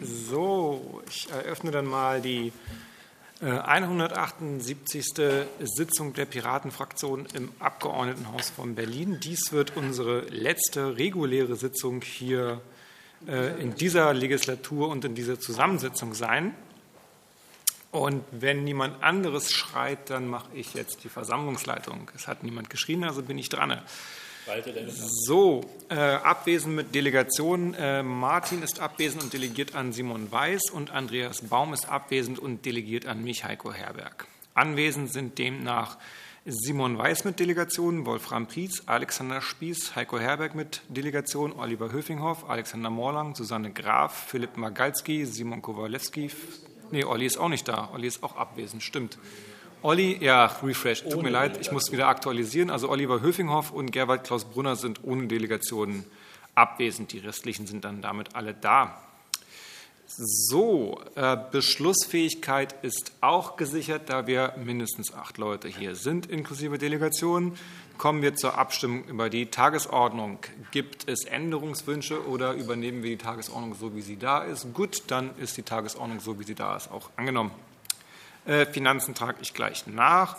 Ich eröffne dann mal die 178. Äh, Sitzung der Piratenfraktion im Abgeordnetenhaus von Berlin. Dies wird unsere letzte reguläre Sitzung hier äh, in dieser Legislatur und in dieser Zusammensetzung sein. Und wenn niemand anderes schreit, dann mache ich jetzt die Versammlungsleitung. Es hat niemand geschrien, also bin ich dran. So, äh, abwesend mit Delegation. Äh, Martin ist abwesend und delegiert an Simon Weiß und Andreas Baum ist abwesend und delegiert an mich, Heiko Herberg. Anwesend sind demnach Simon Weiß mit Delegation, Wolfram Pries, Alexander Spieß, Heiko Herberg mit Delegation, Oliver Höfinghoff, Alexander Morlang, Susanne Graf, Philipp Magalski, Simon Kowalewski. Nee, Olli ist auch nicht da. Olli ist auch abwesend, stimmt. Olli, ja, Refresh, tut mir leid, ich muss wieder aktualisieren. Also Oliver Höfinghoff und Gerwald Klaus Brunner sind ohne Delegationen abwesend. Die restlichen sind dann damit alle da. So, äh, Beschlussfähigkeit ist auch gesichert, da wir mindestens acht Leute hier sind, inklusive Delegationen. Kommen wir zur Abstimmung über die Tagesordnung. Gibt es Änderungswünsche oder übernehmen wir die Tagesordnung so, wie sie da ist? Gut, dann ist die Tagesordnung so, wie sie da ist, auch angenommen. Äh, Finanzen trage ich gleich nach.